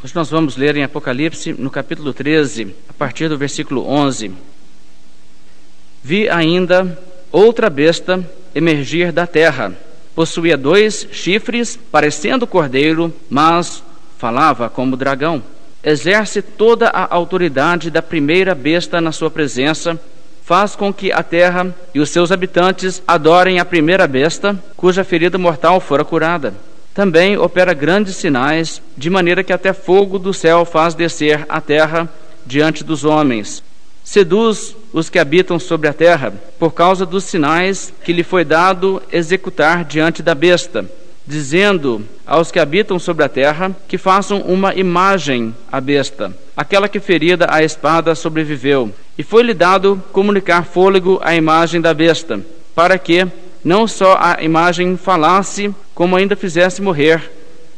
Hoje nós vamos ler em Apocalipse, no capítulo 13, a partir do versículo 11. Vi ainda outra besta emergir da terra. Possuía dois chifres, parecendo cordeiro, mas falava como dragão. Exerce toda a autoridade da primeira besta na sua presença, faz com que a terra e os seus habitantes adorem a primeira besta, cuja ferida mortal fora curada também opera grandes sinais, de maneira que até fogo do céu faz descer a terra diante dos homens. Seduz os que habitam sobre a terra, por causa dos sinais que lhe foi dado executar diante da besta, dizendo aos que habitam sobre a terra que façam uma imagem à besta, aquela que ferida a espada sobreviveu. E foi-lhe dado comunicar fôlego à imagem da besta, para que não só a imagem falasse, como ainda fizesse morrer,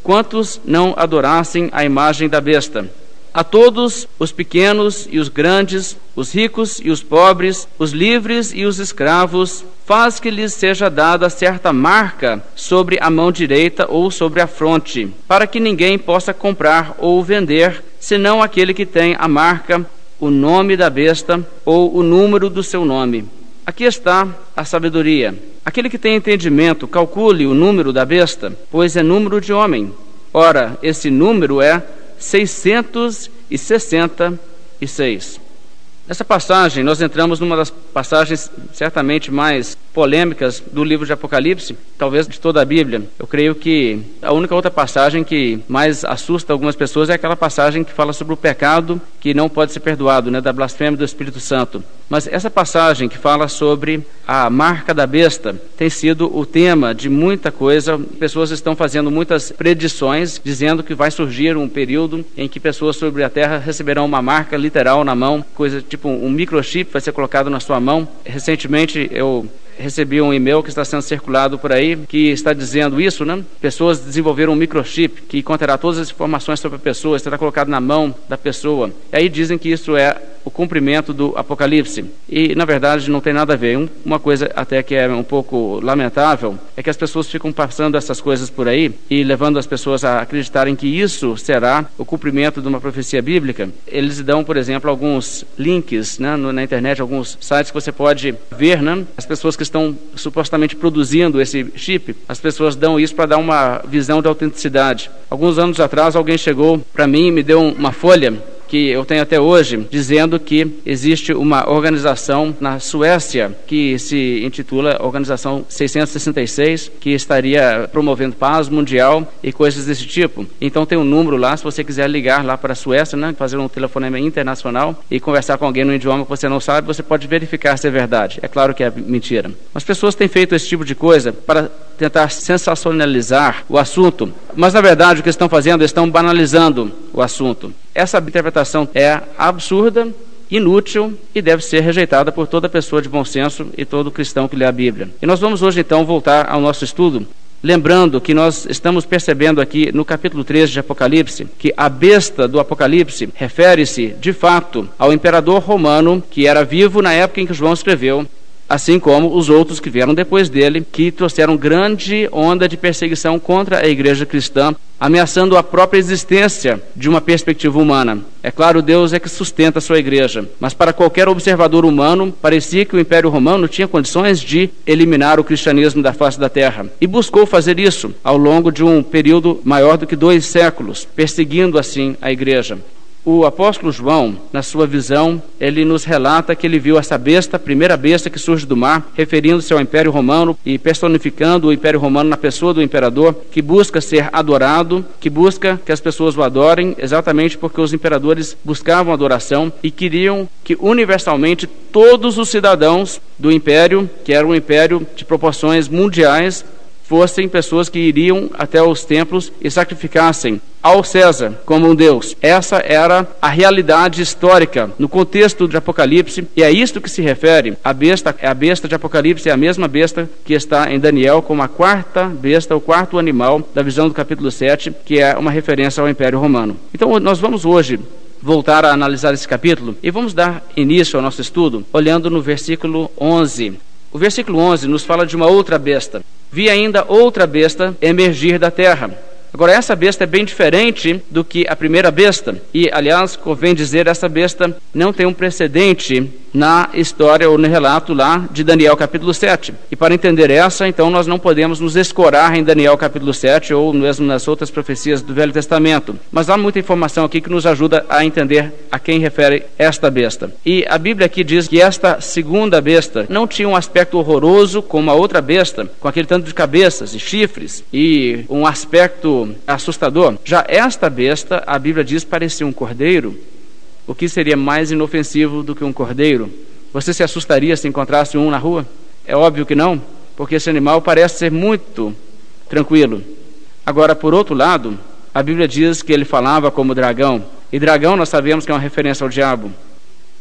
quantos não adorassem a imagem da besta. A todos, os pequenos e os grandes, os ricos e os pobres, os livres e os escravos, faz que lhes seja dada certa marca sobre a mão direita ou sobre a fronte, para que ninguém possa comprar ou vender, senão aquele que tem a marca, o nome da besta ou o número do seu nome. Aqui está a sabedoria. Aquele que tem entendimento, calcule o número da besta, pois é número de homem. Ora, esse número é 666. Nessa passagem, nós entramos numa das passagens certamente mais polêmicas do livro de Apocalipse, talvez de toda a Bíblia. Eu creio que a única outra passagem que mais assusta algumas pessoas é aquela passagem que fala sobre o pecado que não pode ser perdoado, né, da blasfêmia do Espírito Santo. Mas essa passagem que fala sobre a marca da besta tem sido o tema de muita coisa. Pessoas estão fazendo muitas predições, dizendo que vai surgir um período em que pessoas sobre a terra receberão uma marca literal na mão, coisa tipo um microchip vai ser colocado na sua mão. Recentemente eu recebi um e-mail que está sendo circulado por aí que está dizendo isso, né? Pessoas desenvolveram um microchip que conterá todas as informações sobre a pessoa, será colocado na mão da pessoa. E aí dizem que isso é o cumprimento do Apocalipse. E, na verdade, não tem nada a ver. Um, uma coisa até que é um pouco lamentável é que as pessoas ficam passando essas coisas por aí e levando as pessoas a acreditarem que isso será o cumprimento de uma profecia bíblica. Eles dão, por exemplo, alguns links né, na internet, alguns sites que você pode ver, né? As pessoas que estão supostamente produzindo esse chip, as pessoas dão isso para dar uma visão de autenticidade. Alguns anos atrás, alguém chegou para mim e me deu uma folha que eu tenho até hoje, dizendo que existe uma organização na Suécia que se intitula Organização 666, que estaria promovendo paz mundial e coisas desse tipo. Então tem um número lá, se você quiser ligar lá para a Suécia, né, fazer um telefonema internacional e conversar com alguém no idioma que você não sabe, você pode verificar se é verdade. É claro que é mentira. As pessoas têm feito esse tipo de coisa para tentar sensacionalizar o assunto, mas na verdade o que estão fazendo, estão banalizando o assunto. Essa interpretação é absurda, inútil e deve ser rejeitada por toda pessoa de bom senso e todo cristão que lê a Bíblia. E nós vamos hoje então voltar ao nosso estudo Lembrando que nós estamos percebendo aqui no capítulo 13 de Apocalipse que a besta do Apocalipse refere-se, de fato, ao imperador romano que era vivo na época em que João escreveu assim como os outros que vieram depois dele, que trouxeram grande onda de perseguição contra a igreja cristã, ameaçando a própria existência de uma perspectiva humana. É claro, Deus é que sustenta a sua igreja, mas para qualquer observador humano, parecia que o Império Romano tinha condições de eliminar o cristianismo da face da terra. E buscou fazer isso ao longo de um período maior do que dois séculos, perseguindo assim a igreja. O apóstolo João, na sua visão, ele nos relata que ele viu essa besta, a primeira besta que surge do mar, referindo-se ao Império Romano e personificando o Império Romano na pessoa do imperador, que busca ser adorado, que busca que as pessoas o adorem, exatamente porque os imperadores buscavam adoração e queriam que universalmente todos os cidadãos do império, que era um império de proporções mundiais, fossem pessoas que iriam até os templos e sacrificassem ao César como um Deus. Essa era a realidade histórica no contexto de Apocalipse e é isto que se refere. A besta, a besta de Apocalipse é a mesma besta que está em Daniel como a quarta besta, o quarto animal da visão do capítulo 7, que é uma referência ao Império Romano. Então nós vamos hoje voltar a analisar esse capítulo e vamos dar início ao nosso estudo olhando no versículo 11. O versículo 11 nos fala de uma outra besta. Vi ainda outra besta emergir da terra. Agora, essa besta é bem diferente do que a primeira besta. E, aliás, convém dizer, essa besta não tem um precedente na história ou no relato lá de Daniel capítulo 7. E para entender essa, então nós não podemos nos escorar em Daniel capítulo 7 ou mesmo nas outras profecias do Velho Testamento. Mas há muita informação aqui que nos ajuda a entender a quem refere esta besta. E a Bíblia aqui diz que esta segunda besta não tinha um aspecto horroroso como a outra besta, com aquele tanto de cabeças e chifres e um aspecto assustador. Já esta besta, a Bíblia diz, parecia um cordeiro o que seria mais inofensivo do que um cordeiro? Você se assustaria se encontrasse um na rua? É óbvio que não, porque esse animal parece ser muito tranquilo. Agora, por outro lado, a Bíblia diz que ele falava como dragão, e dragão nós sabemos que é uma referência ao diabo.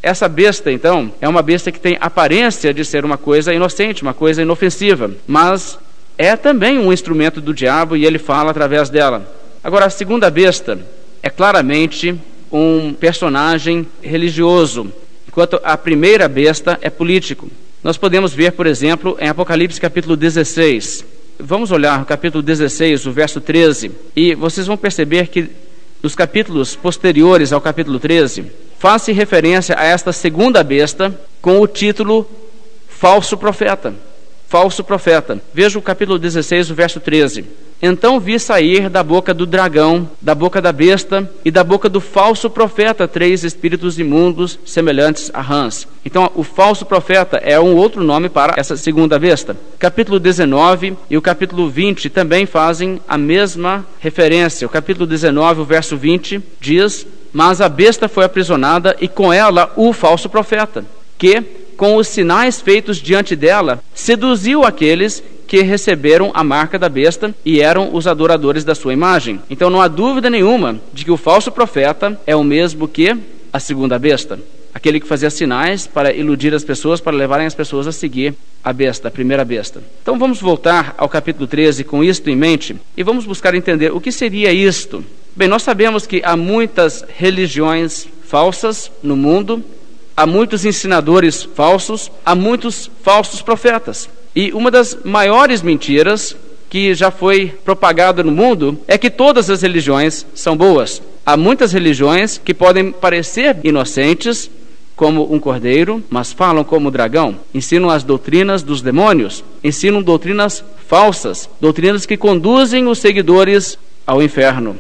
Essa besta, então, é uma besta que tem aparência de ser uma coisa inocente, uma coisa inofensiva, mas é também um instrumento do diabo e ele fala através dela. Agora, a segunda besta é claramente um personagem religioso, enquanto a primeira besta é político. Nós podemos ver, por exemplo, em Apocalipse capítulo 16. Vamos olhar o capítulo 16, o verso 13, e vocês vão perceber que nos capítulos posteriores ao capítulo 13, faz-se referência a esta segunda besta com o título falso profeta. Falso profeta. Veja o capítulo 16, o verso 13. Então vi sair da boca do dragão, da boca da besta e da boca do falso profeta três espíritos imundos semelhantes a rãs. Então, o falso profeta é um outro nome para essa segunda besta. Capítulo 19 e o capítulo 20 também fazem a mesma referência. O capítulo 19, o verso 20 diz: Mas a besta foi aprisionada e com ela o falso profeta, que com os sinais feitos diante dela, seduziu aqueles que receberam a marca da besta e eram os adoradores da sua imagem. Então não há dúvida nenhuma de que o falso profeta é o mesmo que a segunda besta. Aquele que fazia sinais para iludir as pessoas, para levarem as pessoas a seguir a besta, a primeira besta. Então vamos voltar ao capítulo 13 com isto em mente e vamos buscar entender o que seria isto. Bem, nós sabemos que há muitas religiões falsas no mundo, há muitos ensinadores falsos, há muitos falsos profetas. E uma das maiores mentiras que já foi propagada no mundo é que todas as religiões são boas. Há muitas religiões que podem parecer inocentes, como um cordeiro, mas falam como dragão. Ensinam as doutrinas dos demônios, ensinam doutrinas falsas, doutrinas que conduzem os seguidores ao inferno.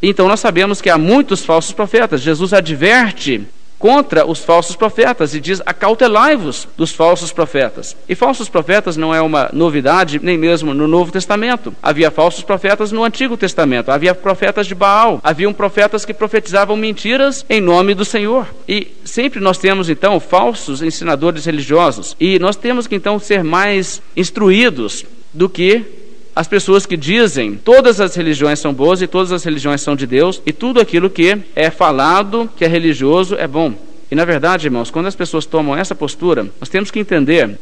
Então nós sabemos que há muitos falsos profetas. Jesus adverte contra os falsos profetas e diz: acautelai-vos dos falsos profetas. E falsos profetas não é uma novidade, nem mesmo no Novo Testamento. Havia falsos profetas no Antigo Testamento, havia profetas de Baal, haviam profetas que profetizavam mentiras em nome do Senhor. E sempre nós temos então falsos ensinadores religiosos, e nós temos que então ser mais instruídos do que as pessoas que dizem todas as religiões são boas e todas as religiões são de Deus e tudo aquilo que é falado que é religioso é bom. E na verdade, irmãos, quando as pessoas tomam essa postura, nós temos que entender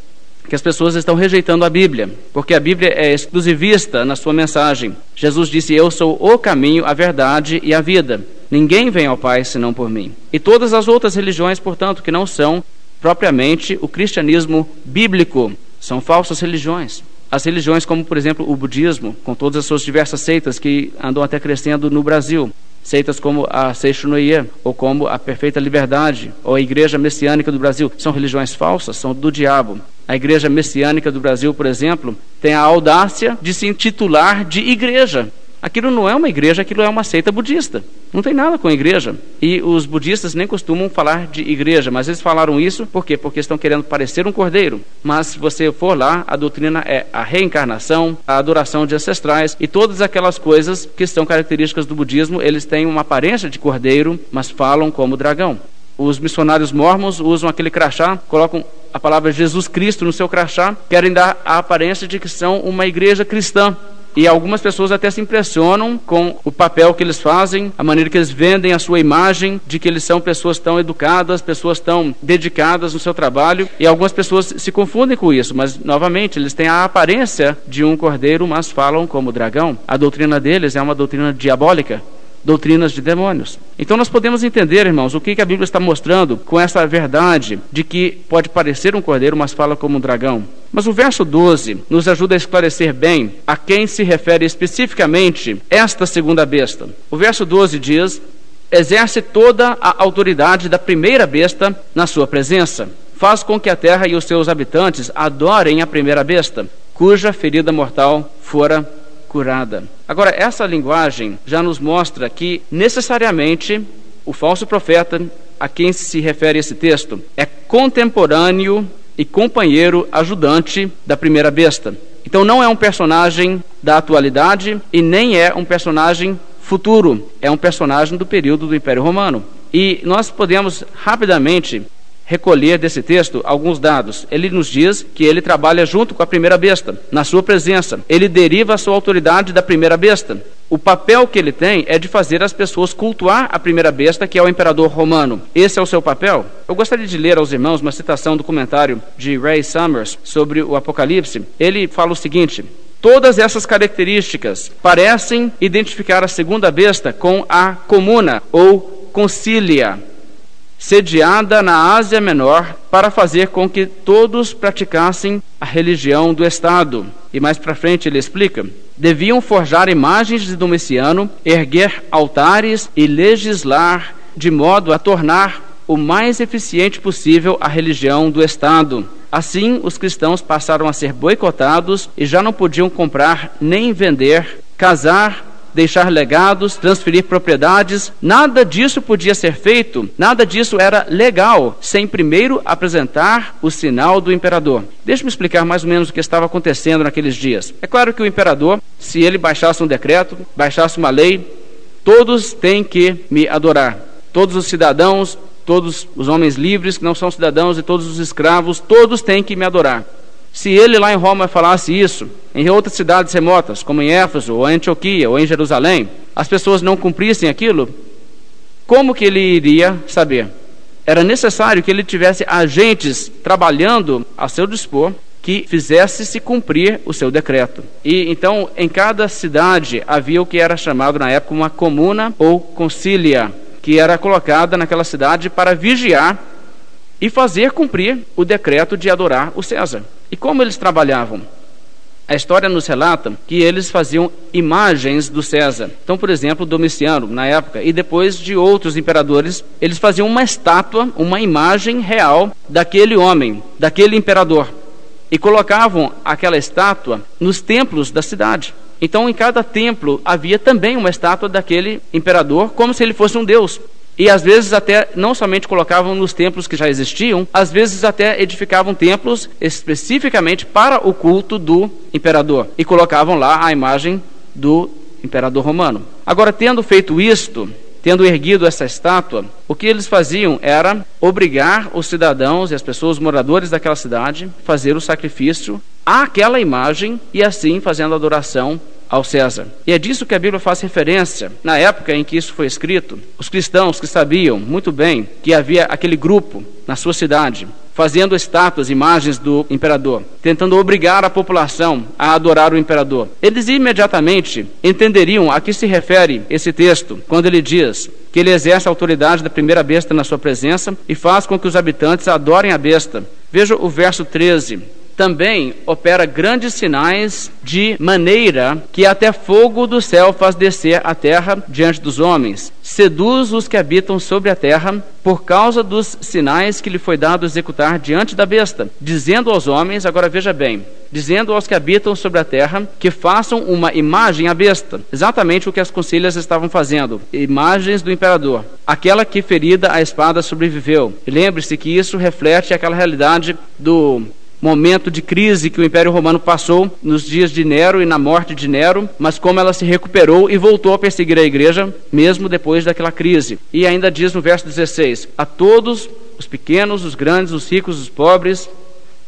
que as pessoas estão rejeitando a Bíblia, porque a Bíblia é exclusivista na sua mensagem. Jesus disse: Eu sou o caminho, a verdade e a vida. Ninguém vem ao Pai senão por mim. E todas as outras religiões, portanto, que não são propriamente o cristianismo bíblico, são falsas religiões. As religiões, como por exemplo o budismo, com todas as suas diversas seitas que andam até crescendo no Brasil, seitas como a Seishunoye, ou como a Perfeita Liberdade, ou a Igreja Messiânica do Brasil, são religiões falsas, são do diabo. A Igreja Messiânica do Brasil, por exemplo, tem a audácia de se intitular de igreja. Aquilo não é uma igreja, aquilo é uma seita budista. Não tem nada com igreja. E os budistas nem costumam falar de igreja, mas eles falaram isso por quê? Porque estão querendo parecer um cordeiro. Mas se você for lá, a doutrina é a reencarnação, a adoração de ancestrais e todas aquelas coisas que são características do budismo, eles têm uma aparência de cordeiro, mas falam como dragão. Os missionários mormons usam aquele crachá, colocam a palavra Jesus Cristo no seu crachá, querem dar a aparência de que são uma igreja cristã. E algumas pessoas até se impressionam com o papel que eles fazem, a maneira que eles vendem a sua imagem, de que eles são pessoas tão educadas, pessoas tão dedicadas no seu trabalho. E algumas pessoas se confundem com isso, mas novamente, eles têm a aparência de um cordeiro, mas falam como dragão. A doutrina deles é uma doutrina diabólica. Doutrinas de demônios. Então nós podemos entender, irmãos, o que a Bíblia está mostrando com essa verdade de que pode parecer um cordeiro, mas fala como um dragão. Mas o verso 12 nos ajuda a esclarecer bem a quem se refere especificamente esta segunda besta. O verso 12 diz: exerce toda a autoridade da primeira besta na sua presença. Faz com que a terra e os seus habitantes adorem a primeira besta, cuja ferida mortal fora curada. Agora, essa linguagem já nos mostra que necessariamente o falso profeta a quem se refere esse texto é contemporâneo e companheiro ajudante da primeira besta. Então não é um personagem da atualidade e nem é um personagem futuro, é um personagem do período do Império Romano. E nós podemos rapidamente recolher desse texto alguns dados. Ele nos diz que ele trabalha junto com a primeira besta, na sua presença. Ele deriva a sua autoridade da primeira besta. O papel que ele tem é de fazer as pessoas cultuar a primeira besta, que é o imperador romano. Esse é o seu papel. Eu gostaria de ler aos irmãos uma citação do comentário de Ray Summers sobre o Apocalipse. Ele fala o seguinte: Todas essas características parecem identificar a segunda besta com a comuna ou concília, sediada na Ásia Menor para fazer com que todos praticassem a religião do Estado. E mais para frente ele explica: deviam forjar imagens de Domiciano, erguer altares e legislar de modo a tornar o mais eficiente possível a religião do Estado. Assim, os cristãos passaram a ser boicotados e já não podiam comprar nem vender, casar deixar legados, transferir propriedades, nada disso podia ser feito, nada disso era legal, sem primeiro apresentar o sinal do imperador. Deixe-me explicar mais ou menos o que estava acontecendo naqueles dias. É claro que o imperador, se ele baixasse um decreto, baixasse uma lei, todos têm que me adorar. Todos os cidadãos, todos os homens livres que não são cidadãos e todos os escravos, todos têm que me adorar. Se ele lá em Roma falasse isso, em outras cidades remotas, como em Éfeso, ou em Antioquia, ou em Jerusalém, as pessoas não cumprissem aquilo, como que ele iria saber? Era necessário que ele tivesse agentes trabalhando a seu dispor que fizesse se cumprir o seu decreto. E então, em cada cidade havia o que era chamado na época uma comuna ou concília, que era colocada naquela cidade para vigiar e fazer cumprir o decreto de adorar o César. E como eles trabalhavam? A história nos relata que eles faziam imagens do César. Então, por exemplo, Domiciano, na época, e depois de outros imperadores, eles faziam uma estátua, uma imagem real daquele homem, daquele imperador, e colocavam aquela estátua nos templos da cidade. Então, em cada templo havia também uma estátua daquele imperador, como se ele fosse um deus. E às vezes até não somente colocavam nos templos que já existiam, às vezes até edificavam templos especificamente para o culto do imperador e colocavam lá a imagem do imperador romano. Agora, tendo feito isto, tendo erguido essa estátua, o que eles faziam era obrigar os cidadãos e as pessoas moradores daquela cidade a fazer o sacrifício àquela imagem e assim fazendo adoração ao César. E é disso que a Bíblia faz referência. Na época em que isso foi escrito, os cristãos que sabiam muito bem que havia aquele grupo na sua cidade fazendo estátuas, imagens do imperador, tentando obrigar a população a adorar o imperador. Eles imediatamente entenderiam a que se refere esse texto quando ele diz que ele exerce a autoridade da primeira besta na sua presença e faz com que os habitantes adorem a besta. Veja o verso 13 também opera grandes sinais de maneira que até fogo do céu faz descer a terra diante dos homens. Seduz os que habitam sobre a terra por causa dos sinais que lhe foi dado executar diante da besta, dizendo aos homens, agora veja bem, dizendo aos que habitam sobre a terra que façam uma imagem à besta, exatamente o que as concílias estavam fazendo, imagens do imperador, aquela que ferida a espada sobreviveu. Lembre-se que isso reflete aquela realidade do momento de crise que o Império Romano passou nos dias de Nero e na morte de Nero, mas como ela se recuperou e voltou a perseguir a igreja, mesmo depois daquela crise. E ainda diz no verso 16: A todos, os pequenos, os grandes, os ricos, os pobres,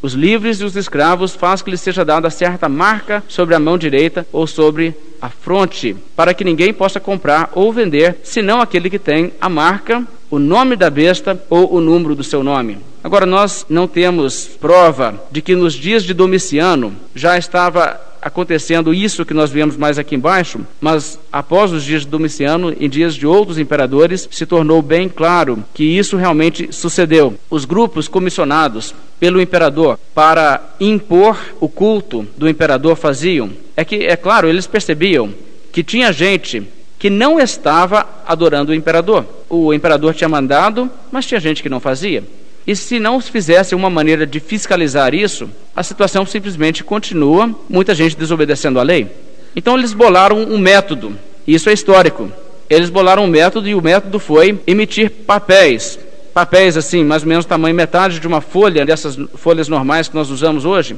os livres e os escravos, faz que lhes seja dada certa marca sobre a mão direita ou sobre a fronte, para que ninguém possa comprar ou vender, senão aquele que tem a marca, o nome da besta ou o número do seu nome. Agora, nós não temos prova de que nos dias de Domiciano já estava acontecendo isso que nós vemos mais aqui embaixo, mas após os dias de Domiciano, em dias de outros imperadores, se tornou bem claro que isso realmente sucedeu. Os grupos comissionados pelo imperador para impor o culto do imperador faziam é que, é claro, eles percebiam que tinha gente que não estava adorando o imperador. O imperador tinha mandado, mas tinha gente que não fazia. E se não se fizesse uma maneira de fiscalizar isso, a situação simplesmente continua, muita gente desobedecendo a lei. Então eles bolaram um método, isso é histórico. Eles bolaram um método e o método foi emitir papéis. Papéis assim, mais ou menos tamanho metade de uma folha, dessas folhas normais que nós usamos hoje.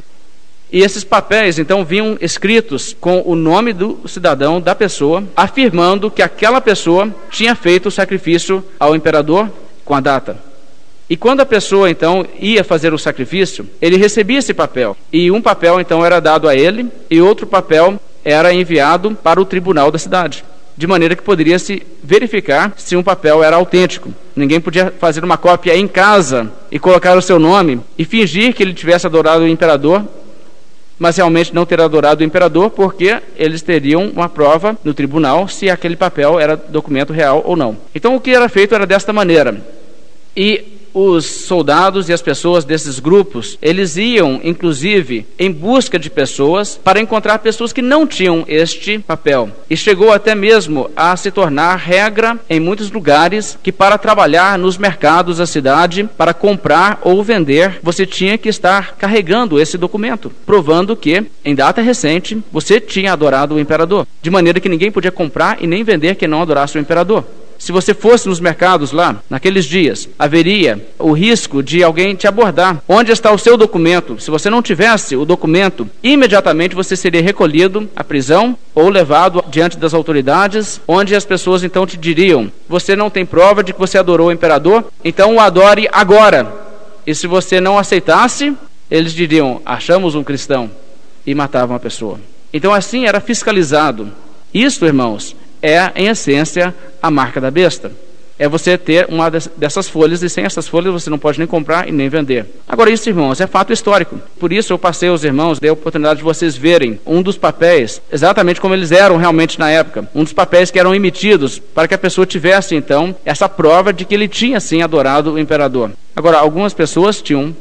E esses papéis então vinham escritos com o nome do cidadão, da pessoa, afirmando que aquela pessoa tinha feito o sacrifício ao imperador com a data. E quando a pessoa então ia fazer o sacrifício, ele recebia esse papel. E um papel então era dado a ele e outro papel era enviado para o tribunal da cidade. De maneira que poderia se verificar se um papel era autêntico. Ninguém podia fazer uma cópia em casa e colocar o seu nome e fingir que ele tivesse adorado o imperador, mas realmente não ter adorado o imperador, porque eles teriam uma prova no tribunal se aquele papel era documento real ou não. Então o que era feito era desta maneira. E os soldados e as pessoas desses grupos, eles iam, inclusive, em busca de pessoas para encontrar pessoas que não tinham este papel. E chegou até mesmo a se tornar regra em muitos lugares que para trabalhar nos mercados da cidade, para comprar ou vender, você tinha que estar carregando esse documento, provando que, em data recente, você tinha adorado o imperador. De maneira que ninguém podia comprar e nem vender que não adorasse o imperador. Se você fosse nos mercados lá, naqueles dias, haveria o risco de alguém te abordar. Onde está o seu documento? Se você não tivesse o documento, imediatamente você seria recolhido à prisão ou levado diante das autoridades, onde as pessoas então te diriam: Você não tem prova de que você adorou o imperador, então o adore agora. E se você não aceitasse, eles diriam: Achamos um cristão. E matavam a pessoa. Então assim era fiscalizado. Isso, irmãos, é, em essência, a marca da besta. É você ter uma dessas folhas e sem essas folhas você não pode nem comprar e nem vender. Agora, isso, irmãos, é fato histórico. Por isso eu passei aos irmãos, dei a oportunidade de vocês verem um dos papéis, exatamente como eles eram realmente na época. Um dos papéis que eram emitidos para que a pessoa tivesse, então, essa prova de que ele tinha, sim, adorado o imperador. Agora, algumas pessoas tinham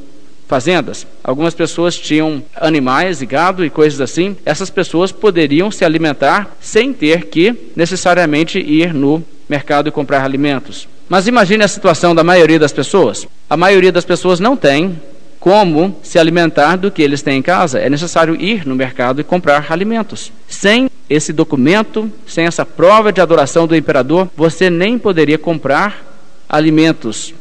fazendas. Algumas pessoas tinham animais e gado e coisas assim. Essas pessoas poderiam se alimentar sem ter que necessariamente ir no mercado e comprar alimentos. Mas imagine a situação da maioria das pessoas. A maioria das pessoas não tem como se alimentar do que eles têm em casa. É necessário ir no mercado e comprar alimentos. Sem esse documento, sem essa prova de adoração do imperador, você nem poderia comprar alimentos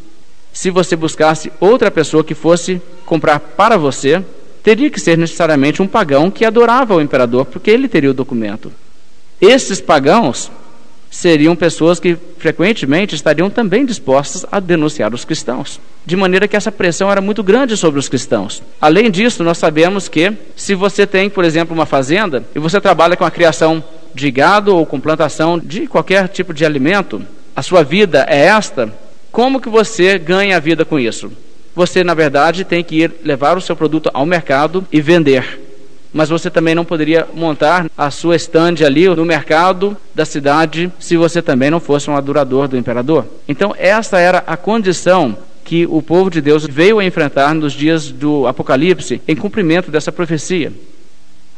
se você buscasse outra pessoa que fosse comprar para você, teria que ser necessariamente um pagão que adorava o imperador, porque ele teria o documento. Esses pagãos seriam pessoas que frequentemente estariam também dispostas a denunciar os cristãos. De maneira que essa pressão era muito grande sobre os cristãos. Além disso, nós sabemos que se você tem, por exemplo, uma fazenda e você trabalha com a criação de gado ou com plantação de qualquer tipo de alimento, a sua vida é esta, como que você ganha a vida com isso? Você, na verdade, tem que ir levar o seu produto ao mercado e vender. Mas você também não poderia montar a sua estande ali no mercado da cidade se você também não fosse um adorador do imperador. Então, essa era a condição que o povo de Deus veio a enfrentar nos dias do Apocalipse, em cumprimento dessa profecia.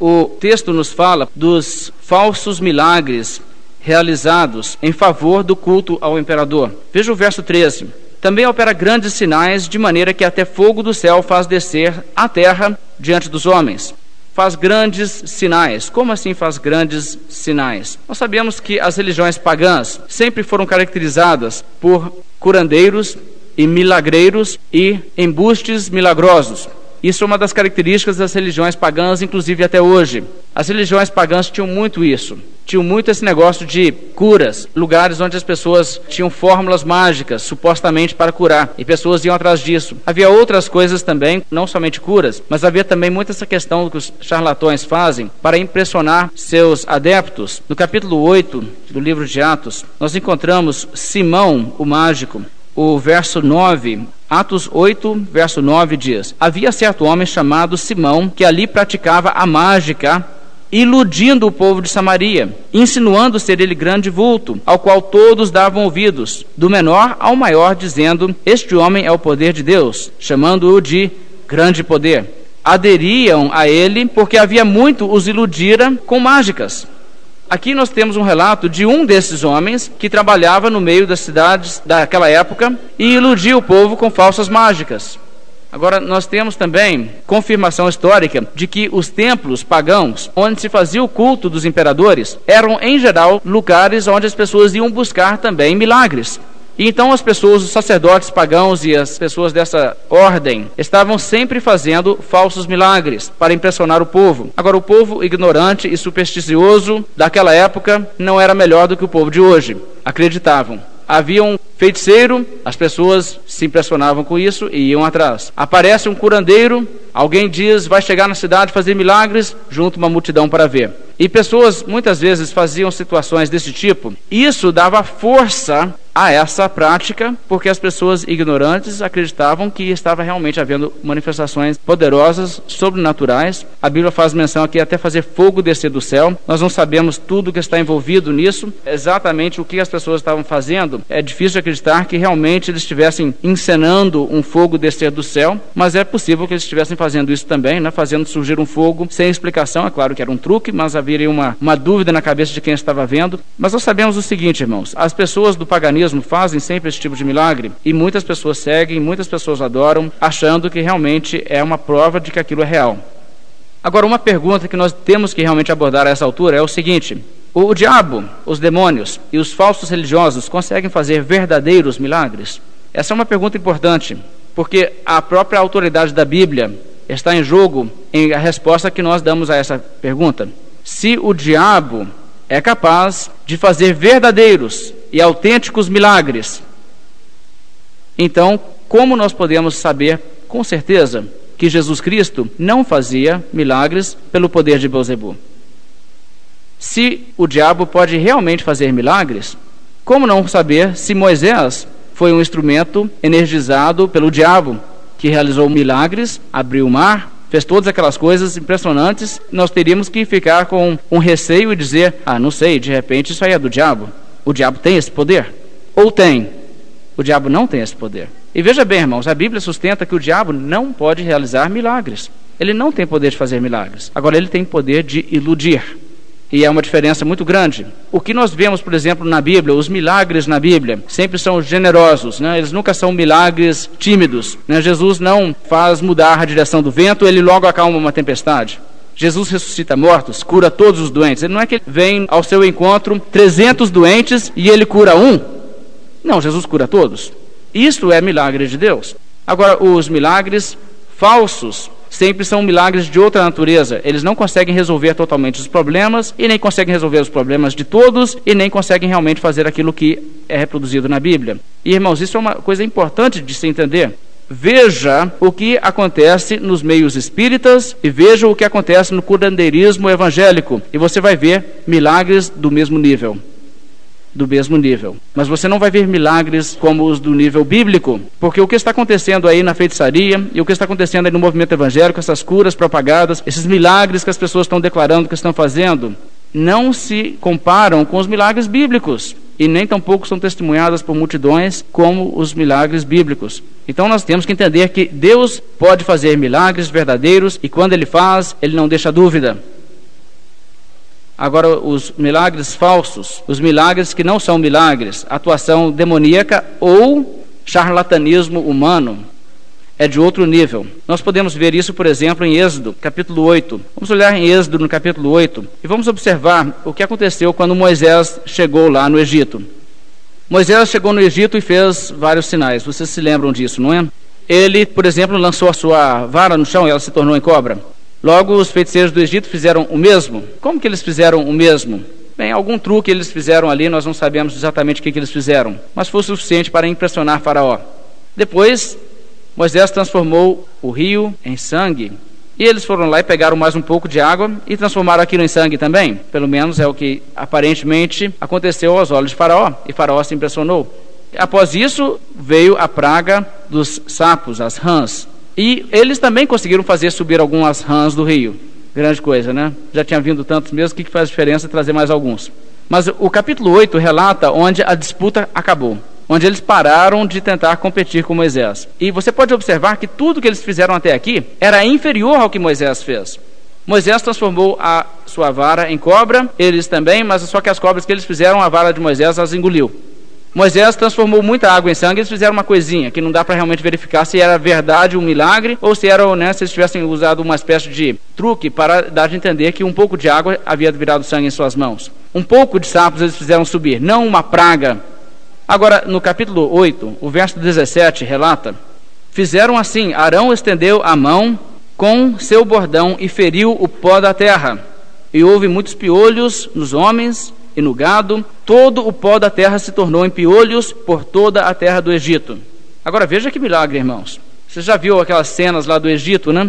O texto nos fala dos falsos milagres realizados em favor do culto ao imperador. Veja o verso 13. Também opera grandes sinais, de maneira que até fogo do céu faz descer a terra diante dos homens. Faz grandes sinais. Como assim faz grandes sinais? Nós sabemos que as religiões pagãs sempre foram caracterizadas por curandeiros e milagreiros e embustes milagrosos. Isso é uma das características das religiões pagãs, inclusive até hoje. As religiões pagãs tinham muito isso. Tinham muito esse negócio de curas, lugares onde as pessoas tinham fórmulas mágicas, supostamente para curar, e pessoas iam atrás disso. Havia outras coisas também, não somente curas, mas havia também muito essa questão que os charlatões fazem para impressionar seus adeptos. No capítulo 8 do livro de Atos, nós encontramos Simão, o mágico, o verso 9 Atos 8, verso 9 diz: Havia certo homem chamado Simão que ali praticava a mágica iludindo o povo de Samaria, insinuando ser ele grande vulto, ao qual todos davam ouvidos, do menor ao maior, dizendo: Este homem é o poder de Deus, chamando-o de grande poder. Aderiam a ele porque havia muito os iludira com mágicas. Aqui nós temos um relato de um desses homens que trabalhava no meio das cidades daquela época e iludia o povo com falsas mágicas. Agora, nós temos também confirmação histórica de que os templos pagãos, onde se fazia o culto dos imperadores, eram, em geral, lugares onde as pessoas iam buscar também milagres. E então as pessoas, os sacerdotes pagãos e as pessoas dessa ordem estavam sempre fazendo falsos milagres para impressionar o povo. Agora, o povo ignorante e supersticioso daquela época não era melhor do que o povo de hoje. Acreditavam havia um feiticeiro, as pessoas se impressionavam com isso e iam atrás. Aparece um curandeiro, alguém diz vai chegar na cidade fazer milagres, junto uma multidão para ver. E pessoas muitas vezes faziam situações desse tipo. Isso dava força a essa prática, porque as pessoas ignorantes acreditavam que estava realmente havendo manifestações poderosas, sobrenaturais. A Bíblia faz menção aqui até fazer fogo descer do céu. Nós não sabemos tudo que está envolvido nisso, exatamente o que as pessoas estavam fazendo. É difícil acreditar que realmente eles estivessem encenando um fogo descer do céu, mas é possível que eles estivessem fazendo isso também, né? fazendo surgir um fogo sem explicação. É claro que era um truque, mas havia uma, uma dúvida na cabeça de quem estava vendo. Mas nós sabemos o seguinte, irmãos: as pessoas do paganismo fazem sempre esse tipo de milagre e muitas pessoas seguem, muitas pessoas adoram, achando que realmente é uma prova de que aquilo é real. Agora, uma pergunta que nós temos que realmente abordar a essa altura é o seguinte: o diabo, os demônios e os falsos religiosos conseguem fazer verdadeiros milagres? Essa é uma pergunta importante, porque a própria autoridade da Bíblia está em jogo em a resposta que nós damos a essa pergunta. Se o diabo é capaz de fazer verdadeiros e autênticos milagres. Então, como nós podemos saber com certeza que Jesus Cristo não fazia milagres pelo poder de Beuzebu? Se o diabo pode realmente fazer milagres, como não saber se Moisés foi um instrumento energizado pelo diabo que realizou milagres, abriu o mar, fez todas aquelas coisas impressionantes, nós teríamos que ficar com um receio e dizer: ah, não sei, de repente isso aí é do diabo. O diabo tem esse poder? Ou tem? O diabo não tem esse poder. E veja bem, irmãos, a Bíblia sustenta que o diabo não pode realizar milagres. Ele não tem poder de fazer milagres. Agora, ele tem poder de iludir. E é uma diferença muito grande. O que nós vemos, por exemplo, na Bíblia, os milagres na Bíblia, sempre são generosos, né? eles nunca são milagres tímidos. Né? Jesus não faz mudar a direção do vento, ele logo acalma uma tempestade. Jesus ressuscita mortos, cura todos os doentes. Ele não é que vem ao seu encontro 300 doentes e ele cura um. Não, Jesus cura todos. Isso é milagre de Deus. Agora, os milagres falsos sempre são milagres de outra natureza. Eles não conseguem resolver totalmente os problemas e nem conseguem resolver os problemas de todos e nem conseguem realmente fazer aquilo que é reproduzido na Bíblia. E irmãos, isso é uma coisa importante de se entender. Veja o que acontece nos meios espíritas e veja o que acontece no curandeirismo evangélico e você vai ver milagres do mesmo nível do mesmo nível. Mas você não vai ver milagres como os do nível bíblico, porque o que está acontecendo aí na feitiçaria e o que está acontecendo aí no movimento evangélico, essas curas propagadas, esses milagres que as pessoas estão declarando que estão fazendo, não se comparam com os milagres bíblicos e nem tampouco são testemunhadas por multidões como os milagres bíblicos. Então nós temos que entender que Deus pode fazer milagres verdadeiros e quando ele faz, ele não deixa dúvida. Agora, os milagres falsos, os milagres que não são milagres, atuação demoníaca ou charlatanismo humano, é de outro nível. Nós podemos ver isso, por exemplo, em Êxodo, capítulo 8. Vamos olhar em Êxodo, no capítulo 8, e vamos observar o que aconteceu quando Moisés chegou lá no Egito. Moisés chegou no Egito e fez vários sinais. Vocês se lembram disso, não é? Ele, por exemplo, lançou a sua vara no chão e ela se tornou em cobra. Logo, os feiticeiros do Egito fizeram o mesmo. Como que eles fizeram o mesmo? Bem, algum truque eles fizeram ali, nós não sabemos exatamente o que, que eles fizeram, mas foi suficiente para impressionar Faraó. Depois, Moisés transformou o rio em sangue. E eles foram lá e pegaram mais um pouco de água e transformaram aquilo em sangue também. Pelo menos é o que aparentemente aconteceu aos olhos de Faraó. E Faraó se impressionou. Após isso, veio a praga dos sapos, as rãs. E eles também conseguiram fazer subir algumas rãs do rio, grande coisa, né? Já tinha vindo tantos mesmo, o que faz diferença trazer mais alguns? Mas o capítulo 8 relata onde a disputa acabou, onde eles pararam de tentar competir com Moisés. E você pode observar que tudo que eles fizeram até aqui era inferior ao que Moisés fez. Moisés transformou a sua vara em cobra, eles também, mas só que as cobras que eles fizeram, a vara de Moisés as engoliu. Moisés transformou muita água em sangue, eles fizeram uma coisinha que não dá para realmente verificar se era verdade um milagre ou se era, né, se eles tivessem usado uma espécie de truque para dar de entender que um pouco de água havia virado sangue em suas mãos. Um pouco de sapos eles fizeram subir, não uma praga. Agora, no capítulo 8, o verso 17 relata: Fizeram assim: Arão estendeu a mão com seu bordão e feriu o pó da terra. E houve muitos piolhos nos homens e no gado, todo o pó da terra se tornou em piolhos por toda a terra do Egito. Agora veja que milagre, irmãos. Você já viu aquelas cenas lá do Egito, né?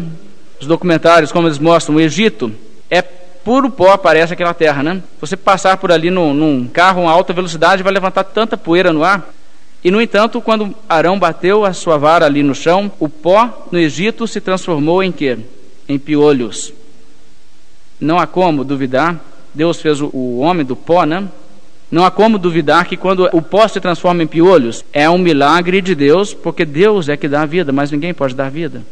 Os documentários, como eles mostram, o Egito é puro pó, parece aquela terra, né? Você passar por ali num, num carro a alta velocidade vai levantar tanta poeira no ar e, no entanto, quando Arão bateu a sua vara ali no chão, o pó no Egito se transformou em quê? Em piolhos. Não há como duvidar, Deus fez o homem do pó, né? Não há como duvidar que quando o pó se transforma em piolhos, é um milagre de Deus, porque Deus é que dá vida, mas ninguém pode dar vida.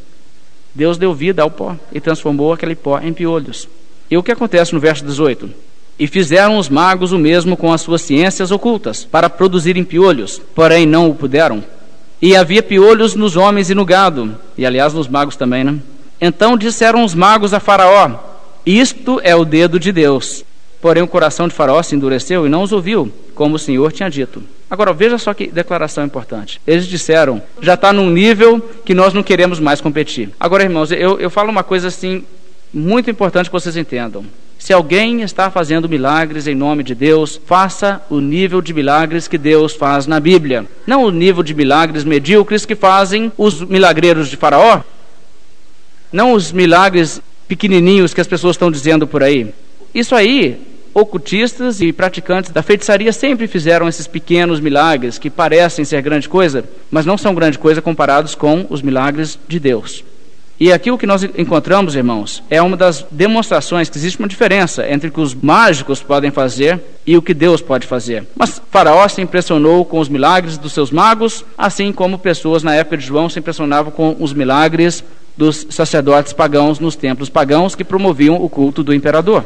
Deus deu vida ao pó e transformou aquele pó em piolhos. E o que acontece no verso 18? E fizeram os magos o mesmo com as suas ciências ocultas, para produzirem piolhos, porém não o puderam. E havia piolhos nos homens e no gado, e aliás nos magos também, né? Então disseram os magos a Faraó: Isto é o dedo de Deus. Porém o coração de Faraó se endureceu e não os ouviu, como o Senhor tinha dito. Agora veja só que declaração importante. Eles disseram: já está num nível que nós não queremos mais competir. Agora, irmãos, eu, eu falo uma coisa assim muito importante que vocês entendam. Se alguém está fazendo milagres em nome de Deus, faça o nível de milagres que Deus faz na Bíblia. Não o nível de milagres medíocres que fazem os milagreiros de Faraó. Não os milagres pequenininhos que as pessoas estão dizendo por aí. Isso aí, ocultistas e praticantes da feitiçaria sempre fizeram esses pequenos milagres que parecem ser grande coisa, mas não são grande coisa comparados com os milagres de Deus. E aqui o que nós encontramos, irmãos, é uma das demonstrações que existe uma diferença entre o que os mágicos podem fazer e o que Deus pode fazer. Mas Faraó se impressionou com os milagres dos seus magos, assim como pessoas na época de João se impressionavam com os milagres dos sacerdotes pagãos nos templos pagãos que promoviam o culto do imperador.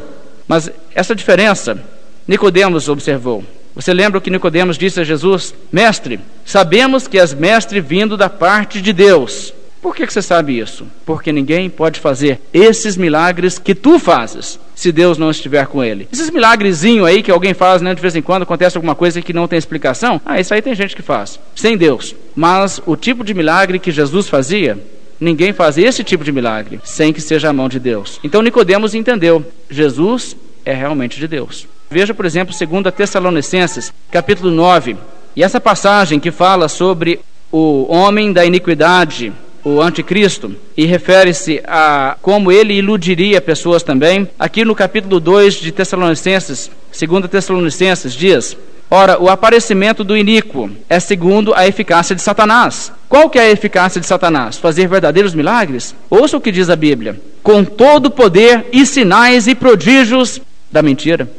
Mas essa diferença, Nicodemos observou. Você lembra o que Nicodemos disse a Jesus? Mestre, sabemos que és mestre vindo da parte de Deus por que, você sabe isso? Porque ninguém pode fazer esses milagres que tu fazes se Deus não estiver com ele. Esses milagrezinhos aí que alguém faz, né, de vez em quando acontece alguma coisa que não tem explicação, ah, isso aí tem gente que faz, sem Deus. Mas o tipo de milagre que Jesus fazia, ninguém faz esse tipo de milagre sem que seja a mão de Deus. Então Nicodemos entendeu, Jesus é realmente de Deus. Veja, por exemplo, 2 Tessalonicenses, capítulo 9. E essa passagem que fala sobre o homem da iniquidade, o anticristo, e refere-se a como ele iludiria pessoas também. Aqui no capítulo 2 de Tessalonicenses, 2 Tessalonicenses, diz: Ora, o aparecimento do iníquo é segundo a eficácia de Satanás. Qual que é a eficácia de Satanás? Fazer verdadeiros milagres? Ouça o que diz a Bíblia. Com todo poder e sinais e prodígios da mentira.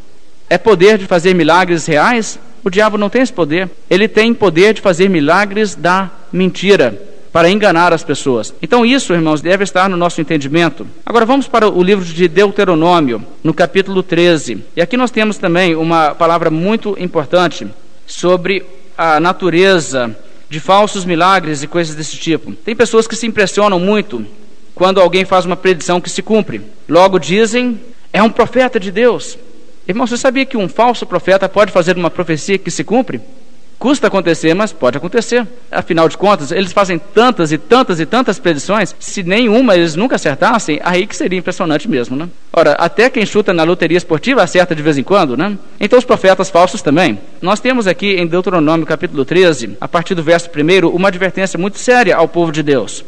É poder de fazer milagres reais? O diabo não tem esse poder. Ele tem poder de fazer milagres da mentira para enganar as pessoas. Então, isso, irmãos, deve estar no nosso entendimento. Agora, vamos para o livro de Deuteronômio, no capítulo 13. E aqui nós temos também uma palavra muito importante sobre a natureza de falsos milagres e coisas desse tipo. Tem pessoas que se impressionam muito quando alguém faz uma predição que se cumpre. Logo dizem, é um profeta de Deus. Irmão, você sabia que um falso profeta pode fazer uma profecia que se cumpre? Custa acontecer, mas pode acontecer. Afinal de contas, eles fazem tantas e tantas e tantas predições, se nenhuma eles nunca acertassem, aí que seria impressionante mesmo, né? Ora, até quem chuta na loteria esportiva acerta de vez em quando, né? Então os profetas falsos também. Nós temos aqui em Deuteronômio capítulo 13, a partir do verso 1, uma advertência muito séria ao povo de Deus.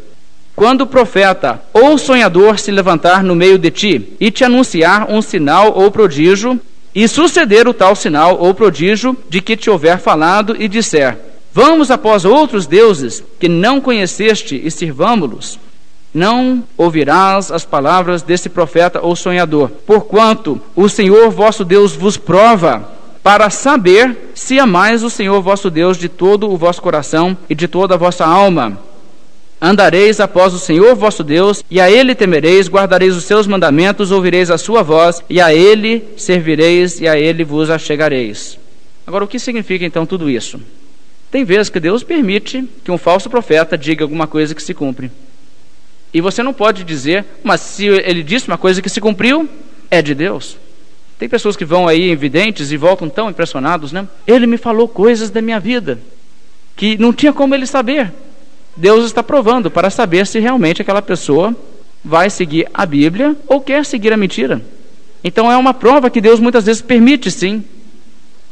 Quando o profeta ou sonhador se levantar no meio de ti e te anunciar um sinal ou prodígio, e suceder o tal sinal ou prodígio de que te houver falado e disser: Vamos após outros deuses que não conheceste e sirvamo-los. não ouvirás as palavras desse profeta ou sonhador, porquanto o Senhor vosso Deus vos prova para saber se amais o Senhor vosso Deus de todo o vosso coração e de toda a vossa alma. Andareis após o Senhor vosso Deus, e a Ele temereis, guardareis os seus mandamentos, ouvireis a sua voz, e a Ele servireis, e a Ele vos achegareis. Agora, o que significa então tudo isso? Tem vezes que Deus permite que um falso profeta diga alguma coisa que se cumpre. E você não pode dizer, mas se ele disse uma coisa que se cumpriu, é de Deus. Tem pessoas que vão aí evidentes e voltam tão impressionados, né? Ele me falou coisas da minha vida que não tinha como ele saber. Deus está provando para saber se realmente aquela pessoa vai seguir a Bíblia ou quer seguir a mentira. Então é uma prova que Deus muitas vezes permite, sim.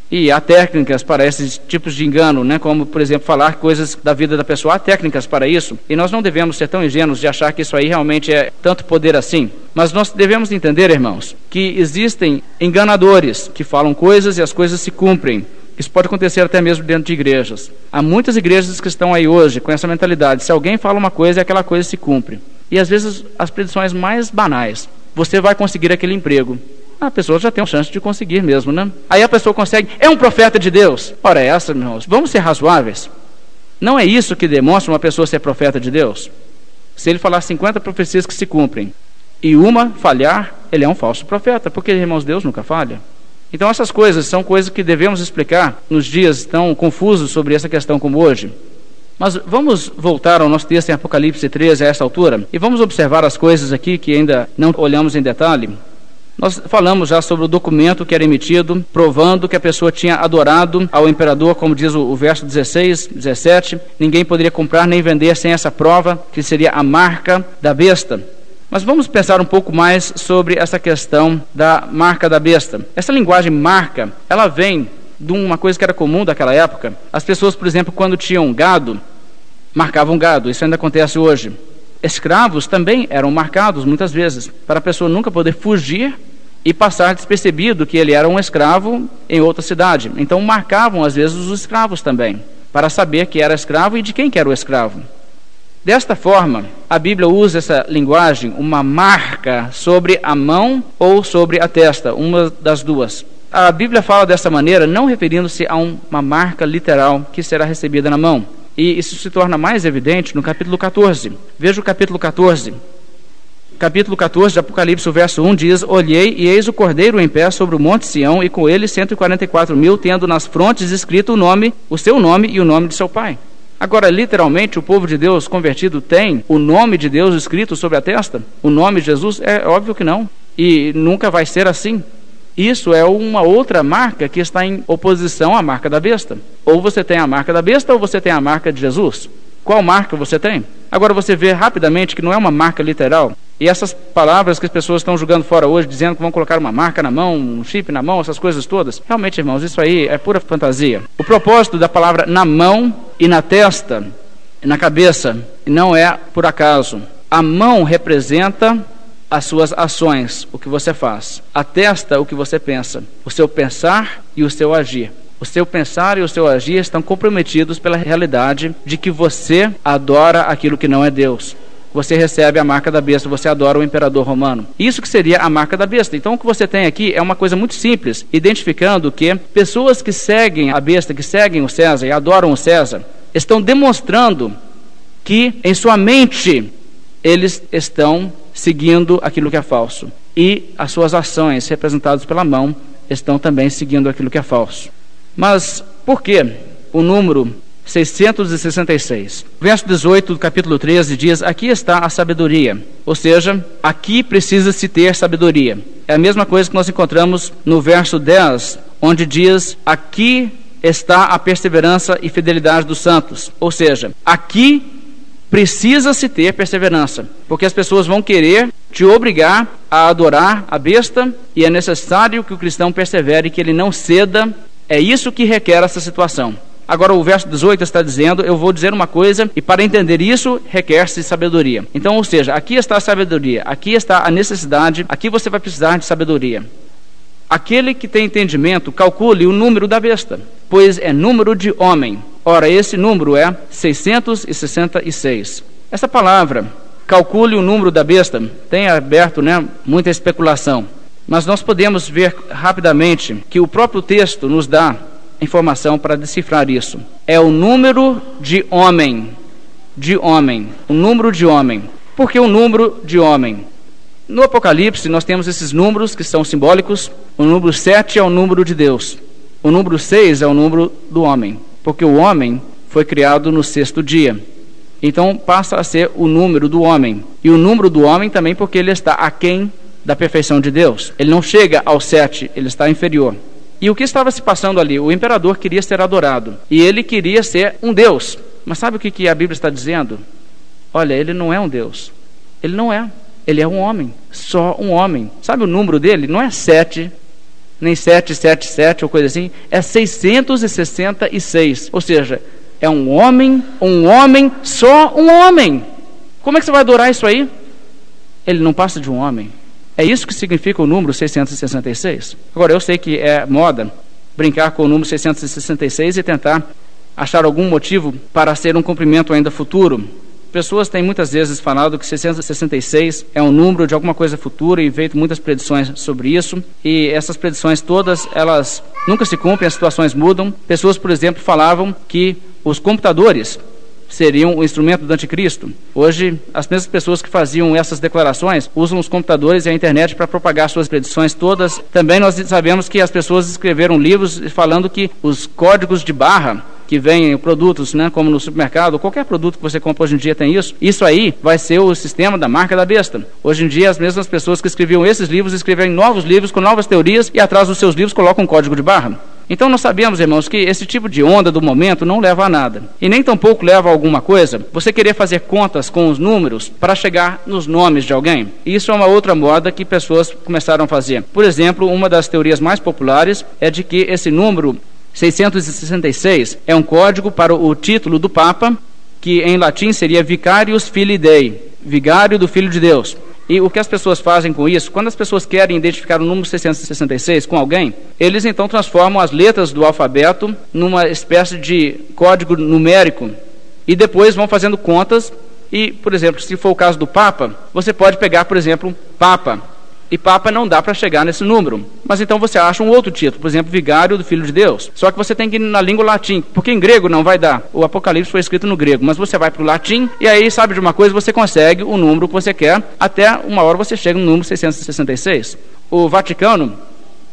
E há técnicas para esses tipos de engano, né? como, por exemplo, falar coisas da vida da pessoa. Há técnicas para isso. E nós não devemos ser tão ingênuos de achar que isso aí realmente é tanto poder assim. Mas nós devemos entender, irmãos, que existem enganadores que falam coisas e as coisas se cumprem. Isso pode acontecer até mesmo dentro de igrejas. Há muitas igrejas que estão aí hoje com essa mentalidade: se alguém fala uma coisa, aquela coisa se cumpre. E às vezes as predições mais banais: você vai conseguir aquele emprego. A pessoa já tem uma chance de conseguir mesmo, né? Aí a pessoa consegue, é um profeta de Deus. Ora, é essa, irmãos, vamos ser razoáveis. Não é isso que demonstra uma pessoa ser profeta de Deus? Se ele falar 50 profecias que se cumprem e uma falhar, ele é um falso profeta, porque, irmãos, Deus nunca falha. Então, essas coisas são coisas que devemos explicar nos dias tão confusos sobre essa questão como hoje. Mas vamos voltar ao nosso texto em Apocalipse 13 a essa altura e vamos observar as coisas aqui que ainda não olhamos em detalhe. Nós falamos já sobre o documento que era emitido, provando que a pessoa tinha adorado ao imperador, como diz o, o, verso 16, 17. Ninguém poderia comprar nem vender sem essa prova, que seria a marca da besta. Mas vamos pensar um pouco mais sobre essa questão da marca da besta. Essa linguagem marca, ela vem de uma coisa que era comum daquela época. As pessoas, por exemplo, quando tinham gado, marcavam gado. Isso ainda acontece hoje. Escravos também eram marcados muitas vezes, para a pessoa nunca poder fugir e passar despercebido que ele era um escravo em outra cidade. Então marcavam às vezes os escravos também, para saber que era escravo e de quem que era o escravo. Desta forma, a Bíblia usa essa linguagem, uma marca sobre a mão ou sobre a testa, uma das duas. A Bíblia fala dessa maneira, não referindo-se a uma marca literal que será recebida na mão. E isso se torna mais evidente no capítulo 14. Veja o capítulo 14. Capítulo 14 de Apocalipse, o verso 1 diz: Olhei e eis o cordeiro em pé sobre o monte Sião, e com ele 144 mil, tendo nas frontes escrito o nome, o seu nome e o nome de seu pai. Agora, literalmente, o povo de Deus convertido tem o nome de Deus escrito sobre a testa? O nome de Jesus? É óbvio que não. E nunca vai ser assim. Isso é uma outra marca que está em oposição à marca da besta. Ou você tem a marca da besta ou você tem a marca de Jesus. Qual marca você tem? Agora você vê rapidamente que não é uma marca literal. E essas palavras que as pessoas estão jogando fora hoje, dizendo que vão colocar uma marca na mão, um chip na mão, essas coisas todas, realmente, irmãos, isso aí é pura fantasia. O propósito da palavra na mão e na testa, e na cabeça, não é por acaso. A mão representa as suas ações, o que você faz. A testa, o que você pensa. O seu pensar e o seu agir. O seu pensar e o seu agir estão comprometidos pela realidade de que você adora aquilo que não é Deus você recebe a marca da besta, você adora o imperador romano. Isso que seria a marca da besta. Então o que você tem aqui é uma coisa muito simples, identificando que pessoas que seguem a besta, que seguem o César e adoram o César, estão demonstrando que em sua mente eles estão seguindo aquilo que é falso. E as suas ações, representadas pela mão, estão também seguindo aquilo que é falso. Mas por que o número 666. Verso 18 do capítulo 13 diz: Aqui está a sabedoria. Ou seja, aqui precisa-se ter sabedoria. É a mesma coisa que nós encontramos no verso 10, onde diz: Aqui está a perseverança e fidelidade dos santos. Ou seja, aqui precisa-se ter perseverança, porque as pessoas vão querer te obrigar a adorar a besta e é necessário que o cristão persevere, que ele não ceda. É isso que requer essa situação. Agora o verso 18 está dizendo: Eu vou dizer uma coisa, e para entender isso requer-se sabedoria. Então, ou seja, aqui está a sabedoria, aqui está a necessidade, aqui você vai precisar de sabedoria. Aquele que tem entendimento, calcule o número da besta, pois é número de homem. Ora, esse número é 666. Essa palavra calcule o número da besta, tem aberto né, muita especulação. Mas nós podemos ver rapidamente que o próprio texto nos dá informação para decifrar isso. É o número de homem. De homem. O número de homem. Por que o número de homem? No Apocalipse, nós temos esses números que são simbólicos. O número 7 é o número de Deus. O número 6 é o número do homem. Porque o homem foi criado no sexto dia. Então passa a ser o número do homem. E o número do homem também porque ele está aquém da perfeição de Deus. Ele não chega ao sete, ele está inferior. E o que estava se passando ali? O imperador queria ser adorado. E ele queria ser um Deus. Mas sabe o que, que a Bíblia está dizendo? Olha, ele não é um Deus. Ele não é. Ele é um homem, só um homem. Sabe o número dele? Não é sete, nem sete, sete, sete ou coisa assim. É 666. Ou seja, é um homem, um homem, só um homem. Como é que você vai adorar isso aí? Ele não passa de um homem. É isso que significa o número 666. Agora, eu sei que é moda brincar com o número 666 e tentar achar algum motivo para ser um cumprimento ainda futuro. Pessoas têm muitas vezes falado que 666 é um número de alguma coisa futura e feito muitas predições sobre isso. E essas predições todas, elas nunca se cumprem, as situações mudam. Pessoas, por exemplo, falavam que os computadores seriam o instrumento do anticristo. Hoje, as mesmas pessoas que faziam essas declarações usam os computadores e a internet para propagar suas predições todas. Também nós sabemos que as pessoas escreveram livros falando que os códigos de barra que vêm produtos, né, como no supermercado, qualquer produto que você compra hoje em dia tem isso. Isso aí vai ser o sistema da marca da besta. Hoje em dia, as mesmas pessoas que escreviam esses livros escrevem novos livros com novas teorias e atrás dos seus livros colocam um código de barra. Então nós sabemos, irmãos, que esse tipo de onda do momento não leva a nada. E nem tampouco leva a alguma coisa você querer fazer contas com os números para chegar nos nomes de alguém. Isso é uma outra moda que pessoas começaram a fazer. Por exemplo, uma das teorias mais populares é de que esse número 666 é um código para o título do Papa, que em latim seria Vicarius Filii Dei, vigário do Filho de Deus. E o que as pessoas fazem com isso? Quando as pessoas querem identificar o número 666 com alguém, eles então transformam as letras do alfabeto numa espécie de código numérico e depois vão fazendo contas. E, por exemplo, se for o caso do Papa, você pode pegar, por exemplo, Papa e Papa não dá para chegar nesse número. Mas então você acha um outro título, por exemplo, Vigário do Filho de Deus. Só que você tem que ir na língua latim, porque em grego não vai dar. O Apocalipse foi escrito no grego, mas você vai para o latim e aí, sabe de uma coisa, você consegue o número que você quer, até uma hora você chega no número 666. O Vaticano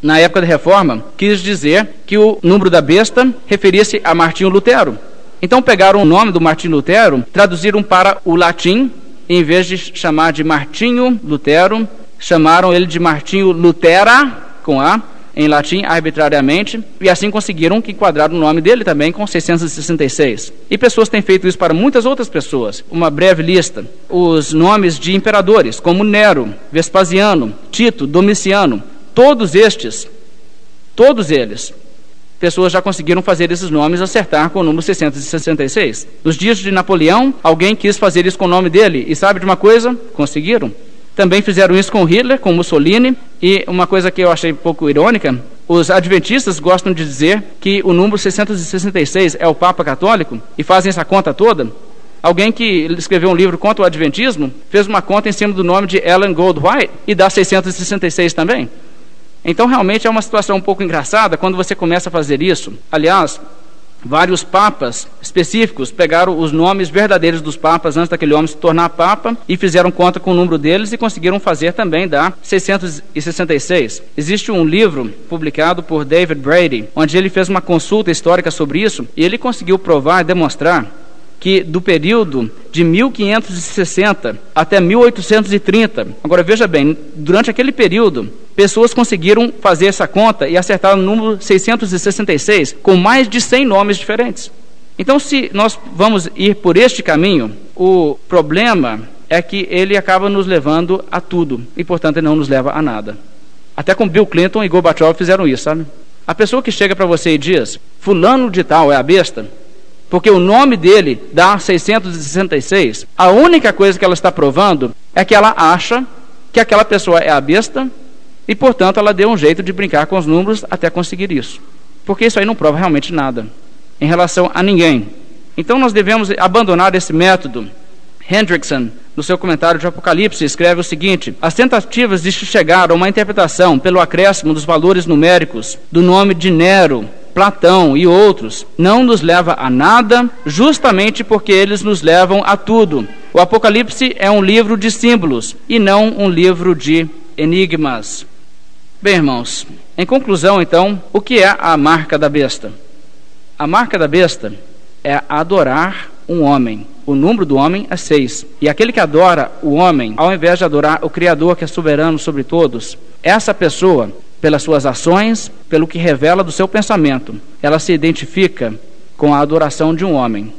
na época da reforma, quis dizer que o número da besta referia-se a Martinho Lutero. Então pegaram o nome do Martinho Lutero, traduziram para o latim, em vez de chamar de Martinho Lutero, chamaram ele de Martinho Lutera, com A, em latim, arbitrariamente, e assim conseguiram que enquadraram o nome dele também com 666. E pessoas têm feito isso para muitas outras pessoas. Uma breve lista: os nomes de imperadores, como Nero, Vespasiano, Tito, Domiciano, todos estes, todos eles, pessoas já conseguiram fazer esses nomes acertar com o número 666. Nos dias de Napoleão, alguém quis fazer isso com o nome dele, e sabe de uma coisa? Conseguiram. Também fizeram isso com Hitler, com Mussolini, e uma coisa que eu achei pouco irônica, os adventistas gostam de dizer que o número 666 é o Papa Católico e fazem essa conta toda. Alguém que escreveu um livro contra o Adventismo fez uma conta em cima do nome de Ellen Goldwhite e dá 666 também. Então, realmente é uma situação um pouco engraçada quando você começa a fazer isso. Aliás, vários papas específicos pegaram os nomes verdadeiros dos papas antes daquele homem se tornar papa e fizeram conta com o número deles e conseguiram fazer também dar 666. Existe um livro publicado por David Brady, onde ele fez uma consulta histórica sobre isso e ele conseguiu provar e demonstrar que do período de 1560 até 1830, agora veja bem, durante aquele período, pessoas conseguiram fazer essa conta e acertar o número 666 com mais de 100 nomes diferentes. Então, se nós vamos ir por este caminho, o problema é que ele acaba nos levando a tudo e, portanto, ele não nos leva a nada. Até com Bill Clinton e Gorbachev fizeram isso, sabe? A pessoa que chega para você e diz: Fulano de Tal é a besta, porque o nome dele dá 666, a única coisa que ela está provando é que ela acha que aquela pessoa é a besta e, portanto, ela deu um jeito de brincar com os números até conseguir isso. Porque isso aí não prova realmente nada em relação a ninguém. Então nós devemos abandonar esse método Hendrickson, no seu comentário de Apocalipse, escreve o seguinte: As tentativas de chegar a uma interpretação pelo acréscimo dos valores numéricos do nome de Nero, Platão e outros não nos leva a nada, justamente porque eles nos levam a tudo. O Apocalipse é um livro de símbolos e não um livro de enigmas. Bem, irmãos, em conclusão, então, o que é a marca da besta? A marca da besta é adorar um homem. O número do homem é seis. E aquele que adora o homem, ao invés de adorar o Criador que é soberano sobre todos, essa pessoa, pelas suas ações, pelo que revela do seu pensamento, ela se identifica com a adoração de um homem.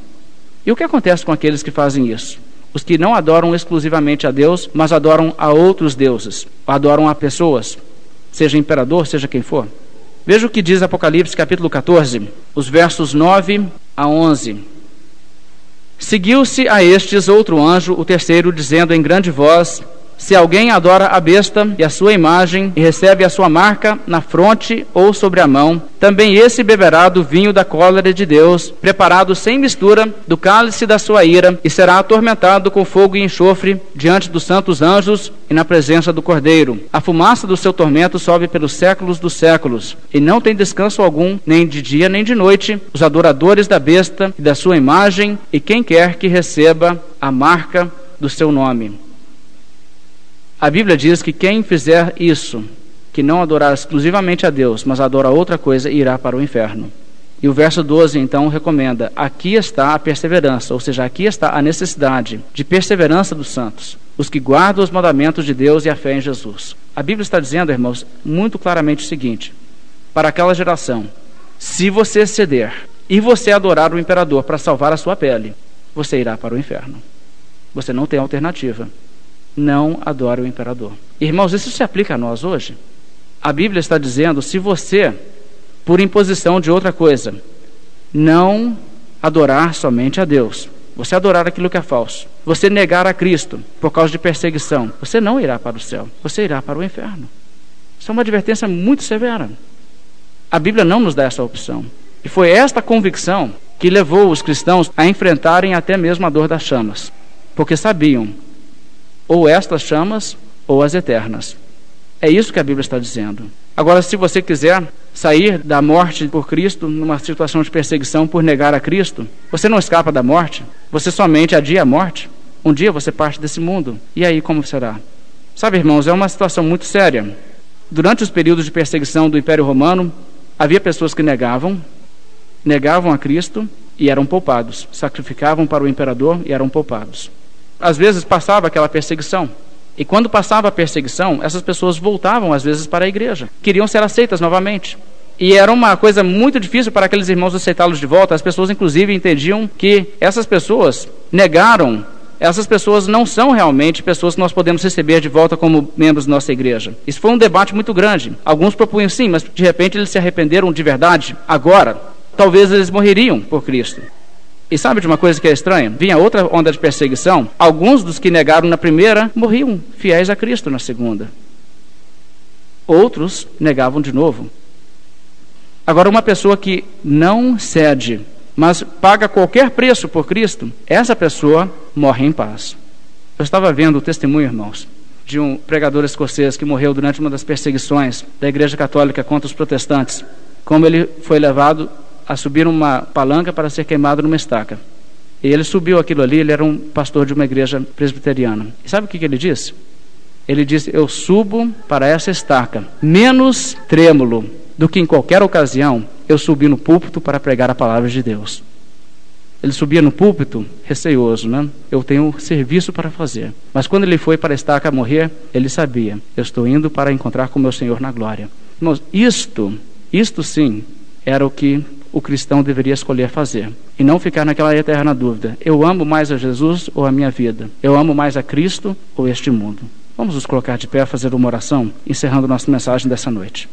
E o que acontece com aqueles que fazem isso? Os que não adoram exclusivamente a Deus, mas adoram a outros deuses, adoram a pessoas, seja imperador, seja quem for. Veja o que diz Apocalipse capítulo 14, os versos 9 a 11. Seguiu-se a estes outro anjo, o terceiro, dizendo em grande voz: se alguém adora a besta e a sua imagem e recebe a sua marca na fronte ou sobre a mão, também esse beberá do vinho da cólera de Deus, preparado sem mistura do cálice da sua ira, e será atormentado com fogo e enxofre diante dos santos anjos e na presença do Cordeiro. A fumaça do seu tormento sobe pelos séculos dos séculos, e não tem descanso algum, nem de dia nem de noite, os adoradores da besta e da sua imagem, e quem quer que receba a marca do seu nome. A Bíblia diz que quem fizer isso, que não adorar exclusivamente a Deus, mas adora outra coisa, irá para o inferno. E o verso 12 então recomenda: aqui está a perseverança, ou seja, aqui está a necessidade de perseverança dos santos, os que guardam os mandamentos de Deus e a fé em Jesus. A Bíblia está dizendo, irmãos, muito claramente o seguinte: para aquela geração, se você ceder e você adorar o imperador para salvar a sua pele, você irá para o inferno. Você não tem alternativa não adora o imperador. Irmãos, isso se aplica a nós hoje? A Bíblia está dizendo: se você, por imposição de outra coisa, não adorar somente a Deus, você adorar aquilo que é falso, você negar a Cristo por causa de perseguição, você não irá para o céu, você irá para o inferno. Isso é uma advertência muito severa. A Bíblia não nos dá essa opção. E foi esta convicção que levou os cristãos a enfrentarem até mesmo a dor das chamas, porque sabiam ou estas chamas ou as eternas. É isso que a Bíblia está dizendo. Agora, se você quiser sair da morte por Cristo numa situação de perseguição por negar a Cristo, você não escapa da morte, você somente adia a morte. Um dia você parte desse mundo. E aí como será? Sabe, irmãos, é uma situação muito séria. Durante os períodos de perseguição do Império Romano, havia pessoas que negavam, negavam a Cristo e eram poupados, sacrificavam para o imperador e eram poupados às vezes passava aquela perseguição. E quando passava a perseguição, essas pessoas voltavam às vezes para a igreja, queriam ser aceitas novamente. E era uma coisa muito difícil para aqueles irmãos aceitá-los de volta. As pessoas, inclusive, entendiam que essas pessoas negaram, essas pessoas não são realmente pessoas que nós podemos receber de volta como membros da nossa igreja. Isso foi um debate muito grande. Alguns propunham sim, mas de repente eles se arrependeram de verdade agora. Talvez eles morreriam por Cristo. E sabe de uma coisa que é estranha? Vinha outra onda de perseguição. Alguns dos que negaram na primeira morriam fiéis a Cristo na segunda. Outros negavam de novo. Agora, uma pessoa que não cede, mas paga qualquer preço por Cristo, essa pessoa morre em paz. Eu estava vendo o testemunho, irmãos, de um pregador escocês que morreu durante uma das perseguições da Igreja Católica contra os protestantes. Como ele foi levado a subir uma palanca para ser queimado numa estaca. E ele subiu aquilo ali, ele era um pastor de uma igreja presbiteriana. E sabe o que, que ele disse? Ele disse: Eu subo para essa estaca, menos trêmulo do que em qualquer ocasião eu subi no púlpito para pregar a palavra de Deus. Ele subia no púlpito receioso, né? Eu tenho serviço para fazer. Mas quando ele foi para a estaca morrer, ele sabia: Eu estou indo para encontrar com meu Senhor na glória. Irmãos, isto, isto sim, era o que o cristão deveria escolher fazer. E não ficar naquela eterna dúvida: eu amo mais a Jesus ou a minha vida? Eu amo mais a Cristo ou este mundo? Vamos nos colocar de pé, fazer uma oração, encerrando nossa mensagem dessa noite.